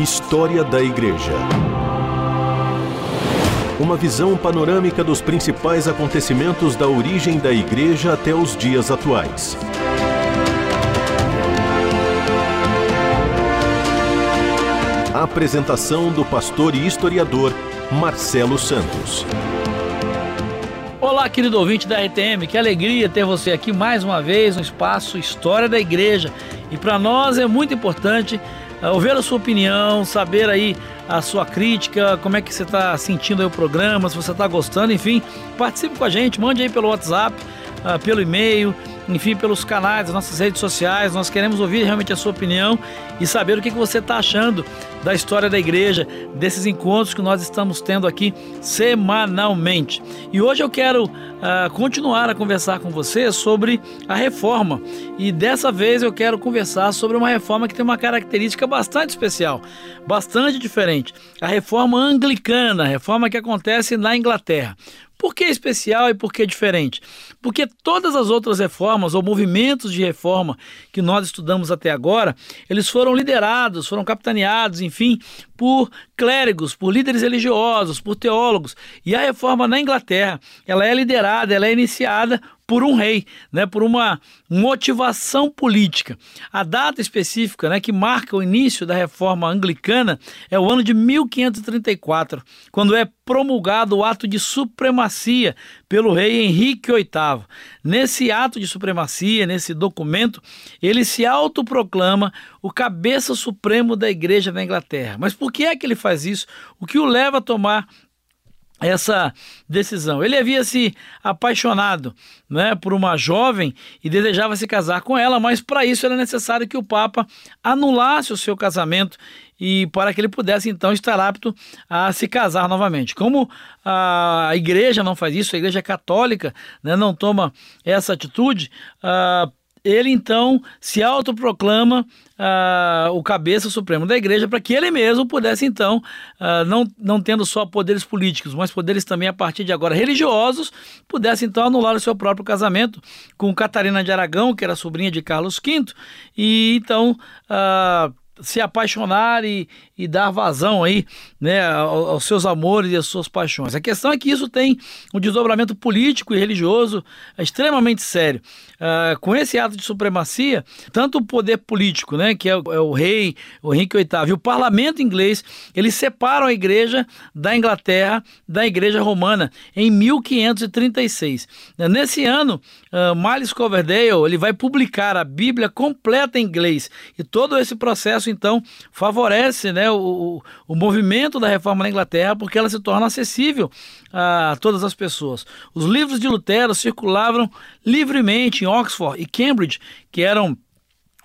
História da Igreja. Uma visão panorâmica dos principais acontecimentos da origem da Igreja até os dias atuais. A apresentação do pastor e historiador Marcelo Santos. Olá, querido ouvinte da RTM, que alegria ter você aqui mais uma vez no espaço História da Igreja. E para nós é muito importante ouvir a sua opinião, saber aí a sua crítica, como é que você está sentindo o programa, se você está gostando, enfim, participe com a gente, mande aí pelo WhatsApp, uh, pelo e-mail, enfim, pelos canais nossas redes sociais. Nós queremos ouvir realmente a sua opinião e saber o que, que você está achando da história da igreja, desses encontros que nós estamos tendo aqui semanalmente. E hoje eu quero uh, continuar a conversar com você sobre a reforma. E dessa vez eu quero conversar sobre uma reforma que tem uma característica bastante especial, bastante diferente. A reforma anglicana, a reforma que acontece na Inglaterra. Por que especial e por que diferente? Porque todas as outras reformas ou movimentos de reforma que nós estudamos até agora, eles foram liderados, foram capitaneados, enfim, por clérigos, por líderes religiosos, por teólogos. E a reforma na Inglaterra, ela é liderada, ela é iniciada por um rei, né, por uma motivação política. A data específica né, que marca o início da reforma anglicana é o ano de 1534, quando é promulgado o ato de supremacia pelo rei Henrique VIII. Nesse ato de supremacia, nesse documento, ele se autoproclama o cabeça supremo da igreja da Inglaterra. Mas por que é que ele faz isso? O que o leva a tomar essa decisão. Ele havia se apaixonado né, por uma jovem e desejava se casar com ela, mas para isso era necessário que o Papa anulasse o seu casamento e para que ele pudesse então estar apto a se casar novamente. Como a igreja não faz isso, a igreja católica né, não toma essa atitude, uh, ele então se autoproclama uh, o cabeça supremo da igreja para que ele mesmo pudesse então, uh, não, não tendo só poderes políticos, mas poderes também a partir de agora religiosos, pudesse então anular o seu próprio casamento com Catarina de Aragão, que era sobrinha de Carlos V, e então uh, se apaixonar e, e dar vazão aí, né, aos seus amores e às suas paixões. A questão é que isso tem um desdobramento político e religioso extremamente sério. Uh, com esse ato de supremacia, tanto o poder político, né, que é o, é o rei, o Henrique VIII, e o parlamento inglês, eles separam a igreja da Inglaterra da igreja romana em 1536. Nesse ano, uh, Miles Coverdale ele vai publicar a Bíblia completa em inglês e todo esse processo então favorece né, o, o movimento da reforma na Inglaterra porque ela se torna acessível a todas as pessoas. Os livros de Lutero circulavam livremente em Oxford e Cambridge, que eram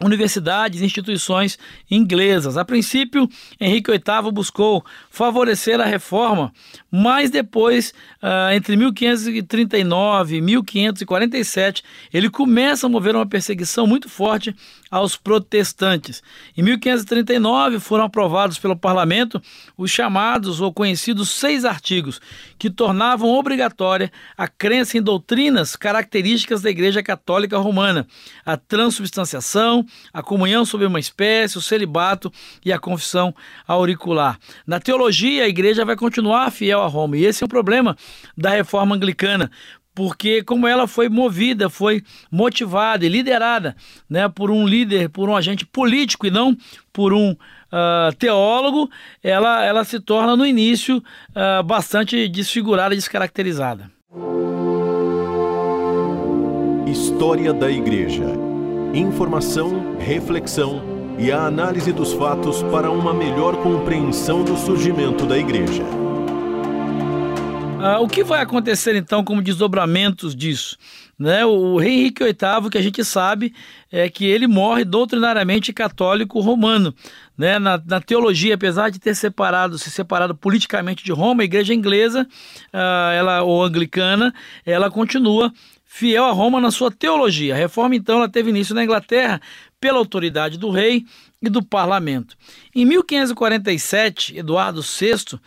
universidades e instituições inglesas. A princípio, Henrique VIII buscou favorecer a reforma, mas depois, uh, entre 1539 e 1547, ele começa a mover uma perseguição muito forte aos protestantes. Em 1539 foram aprovados pelo parlamento os chamados ou conhecidos seis artigos, que tornavam obrigatória a crença em doutrinas características da Igreja Católica Romana, a transubstanciação, a comunhão sob uma espécie, o celibato e a confissão auricular. Na teologia, a Igreja vai continuar fiel a Roma, e esse é o problema da reforma anglicana, porque como ela foi movida, foi motivada e liderada né, por um líder, por um agente político e não por um uh, teólogo, ela, ela se torna no início uh, bastante desfigurada e descaracterizada. História da Igreja. Informação, reflexão e a análise dos fatos para uma melhor compreensão do surgimento da Igreja. Ah, o que vai acontecer então como desdobramentos disso? Né? O rei Henrique VIII, que a gente sabe, é que ele morre doutrinariamente católico romano. Né? Na, na, teologia, apesar de ter separado, se separado politicamente de Roma, a igreja inglesa, ah, ela, ou anglicana, ela continua fiel a Roma na sua teologia. A reforma, então, ela teve início na Inglaterra pela autoridade do rei e do parlamento. Em 1547, Eduardo VI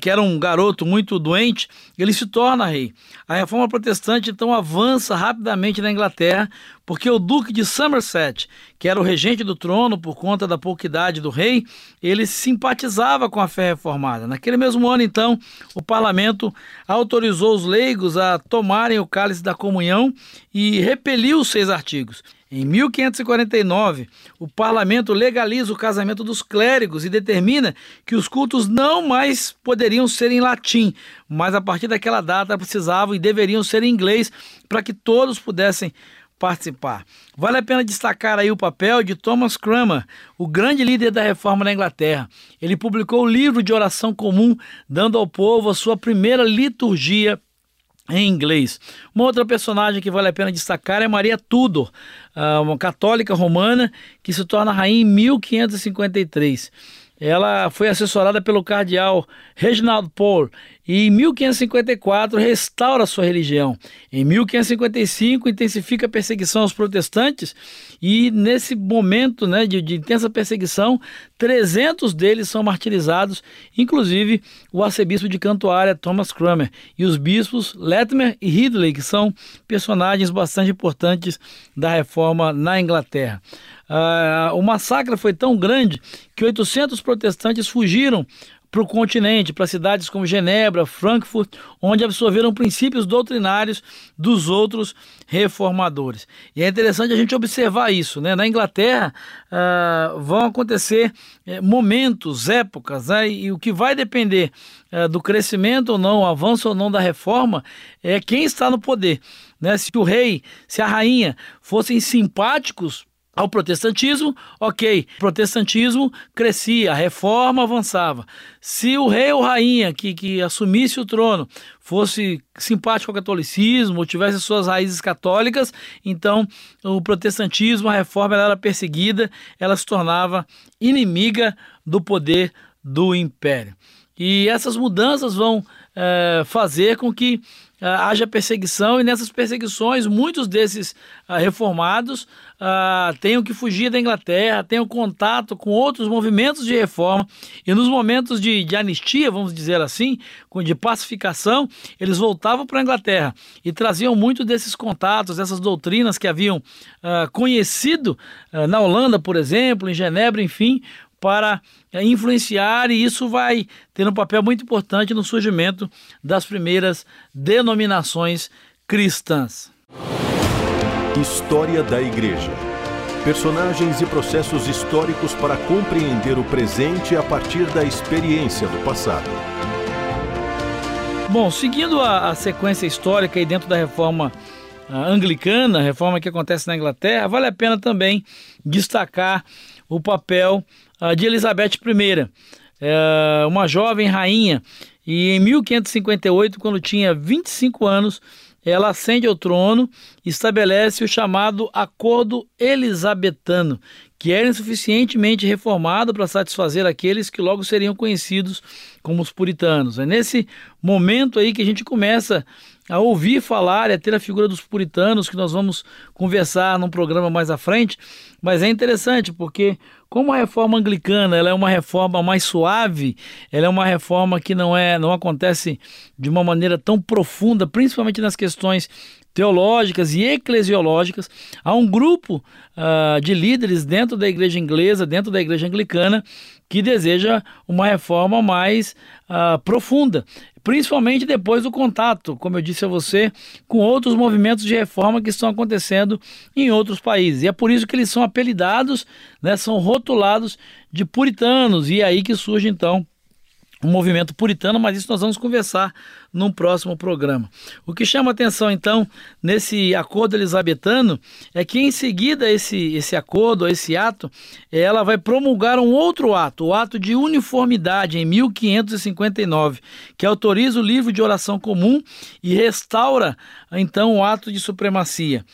que era um garoto muito doente, ele se torna rei. A reforma protestante então avança rapidamente na Inglaterra, porque o Duque de Somerset, que era o regente do trono por conta da pouca idade do rei, ele simpatizava com a fé reformada. Naquele mesmo ano, então, o parlamento autorizou os leigos a tomarem o cálice da comunhão e repeliu os seis artigos. Em 1549, o parlamento legaliza o casamento dos clérigos e determina que os cultos não mais poderiam ser em latim, mas a partir daquela data precisavam e deveriam ser em inglês para que todos pudessem participar. Vale a pena destacar aí o papel de Thomas Cranmer, o grande líder da reforma na Inglaterra. Ele publicou o livro de oração comum, dando ao povo a sua primeira liturgia em inglês. Uma outra personagem que vale a pena destacar é Maria Tudor, ah, uma católica romana que se torna rainha em 1553. Ela foi assessorada pelo cardeal Reginald Paul e em 1554 restaura sua religião. Em 1555 intensifica a perseguição aos protestantes e nesse momento né, de, de intensa perseguição, 300 deles são martirizados, inclusive o arcebispo de Cantuária, Thomas Cranmer, e os bispos Latimer e Ridley, que são personagens bastante importantes da reforma na Inglaterra. Uh, o massacre foi tão grande que 800 protestantes fugiram para o continente, para cidades como Genebra, Frankfurt, onde absorveram princípios doutrinários dos outros reformadores. E é interessante a gente observar isso. Né? Na Inglaterra uh, vão acontecer uh, momentos, épocas, né? e o que vai depender uh, do crescimento ou não, avanço ou não da reforma, é quem está no poder. Né? Se o rei, se a rainha fossem simpáticos ao protestantismo, ok, o protestantismo crescia, a reforma avançava. Se o rei ou rainha que, que assumisse o trono fosse simpático ao catolicismo ou tivesse suas raízes católicas, então o protestantismo, a reforma era perseguida, ela se tornava inimiga do poder do império. E essas mudanças vão é, fazer com que é, haja perseguição, e nessas perseguições, muitos desses uh, reformados uh, tenham que fugir da Inglaterra, tenham contato com outros movimentos de reforma, e nos momentos de, de anistia, vamos dizer assim, de pacificação, eles voltavam para a Inglaterra e traziam muito desses contatos, essas doutrinas que haviam uh, conhecido na Holanda, por exemplo, em Genebra, enfim, para é, influenciar e isso vai ter um papel muito importante no surgimento das primeiras denominações cristãs. História da Igreja. Personagens e processos históricos para compreender o presente a partir da experiência do passado. Bom, seguindo a, a sequência histórica aí dentro da reforma ah, anglicana, reforma que acontece na Inglaterra, vale a pena também destacar o papel de Elizabeth I, é, uma jovem rainha, e em 1558, quando tinha 25 anos, ela ascende ao trono e estabelece o chamado Acordo Elisabetano, que era insuficientemente reformado para satisfazer aqueles que logo seriam conhecidos como os puritanos. É nesse momento aí que a gente começa a ouvir falar e a ter a figura dos puritanos, que nós vamos conversar num programa mais à frente, mas é interessante porque como a reforma anglicana ela é uma reforma mais suave, ela é uma reforma que não é não acontece de uma maneira tão profunda, principalmente nas questões teológicas e eclesiológicas. Há um grupo uh, de líderes dentro da igreja inglesa, dentro da igreja anglicana, que deseja uma reforma mais uh, profunda, principalmente depois do contato, como eu disse a você, com outros movimentos de reforma que estão acontecendo em outros países. E é por isso que eles são apelidados, né, são rotulados de puritanos, e é aí que surge então um movimento puritano, mas isso nós vamos conversar num próximo programa. O que chama atenção, então, nesse acordo elisabetano é que, em seguida, esse, esse acordo, esse ato, ela vai promulgar um outro ato, o ato de uniformidade, em 1559, que autoriza o livro de oração comum e restaura, então, o ato de supremacia.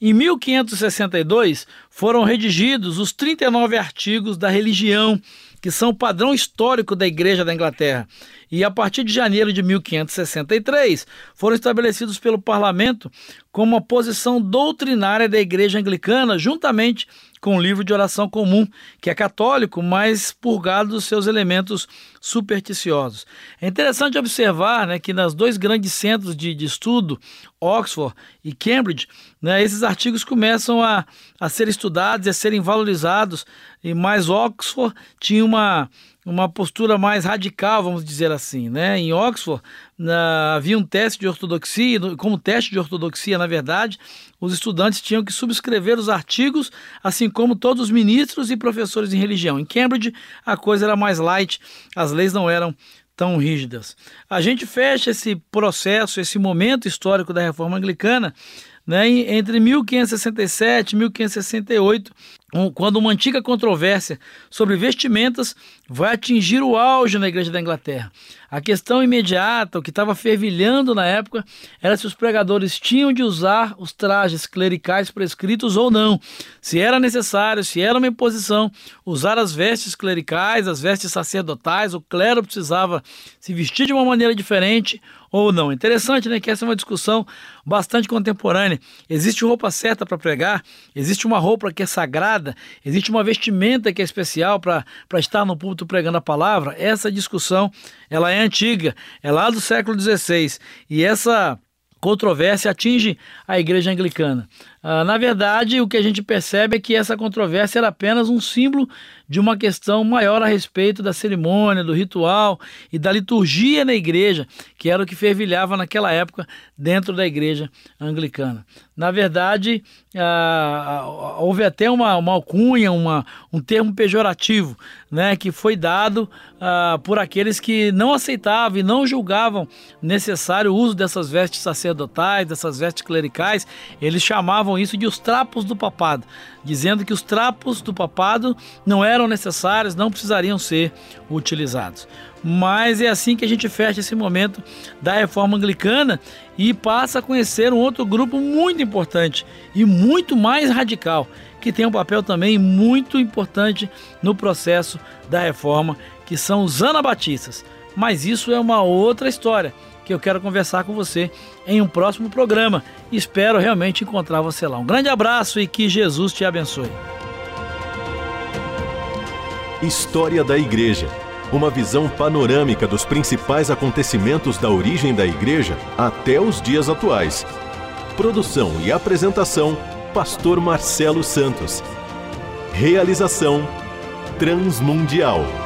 Em 1562, foram redigidos os 39 artigos da religião que são o padrão histórico da Igreja da Inglaterra. E a partir de janeiro de 1563, foram estabelecidos pelo parlamento como uma posição doutrinária da Igreja Anglicana, juntamente com o livro de oração comum, que é católico, mas purgado dos seus elementos supersticiosos. É interessante observar né, que nas dois grandes centros de, de estudo, Oxford e Cambridge, né, esses artigos começam a, a ser estudados e a serem valorizados, e mais Oxford tinha uma uma postura mais radical, vamos dizer assim. Né? Em Oxford na, havia um teste de ortodoxia, como teste de ortodoxia, na verdade, os estudantes tinham que subscrever os artigos, assim como todos os ministros e professores em religião. Em Cambridge, a coisa era mais light, as leis não eram tão rígidas. A gente fecha esse processo, esse momento histórico da reforma anglicana, né, entre 1567 e 1568, quando uma antiga controvérsia sobre vestimentas vai atingir o auge na Igreja da Inglaterra. A questão imediata, o que estava fervilhando na época, era se os pregadores tinham de usar os trajes clericais prescritos ou não, se era necessário, se era uma imposição, usar as vestes clericais, as vestes sacerdotais, o clero precisava se vestir de uma maneira diferente ou não. Interessante, né, que essa é uma discussão bastante contemporânea. Existe roupa certa para pregar, existe uma roupa que é sagrada, existe uma vestimenta que é especial para estar no púlpito pregando a palavra. Essa discussão ela é antiga, é lá do século XVI. E essa controvérsia atinge a igreja anglicana. Ah, na verdade, o que a gente percebe é que essa controvérsia era apenas um símbolo de uma questão maior a respeito da cerimônia, do ritual e da liturgia na igreja, que era o que fervilhava naquela época dentro da igreja anglicana. Na verdade, ah, ah, houve até uma, uma alcunha, uma, um termo pejorativo, né, que foi dado ah, por aqueles que não aceitavam e não julgavam necessário o uso dessas vestes sacerdotais, dessas vestes clericais. Eles chamavam chamavam isso de os trapos do papado, dizendo que os trapos do papado não eram necessários, não precisariam ser utilizados. Mas é assim que a gente fecha esse momento da reforma anglicana e passa a conhecer um outro grupo muito importante e muito mais radical, que tem um papel também muito importante no processo da reforma, que são os anabatistas. Mas isso é uma outra história que eu quero conversar com você em um próximo programa. Espero realmente encontrar você lá. Um grande abraço e que Jesus te abençoe. História da Igreja. Uma visão panorâmica dos principais acontecimentos da origem da Igreja até os dias atuais. Produção e apresentação: Pastor Marcelo Santos. Realização: Transmundial.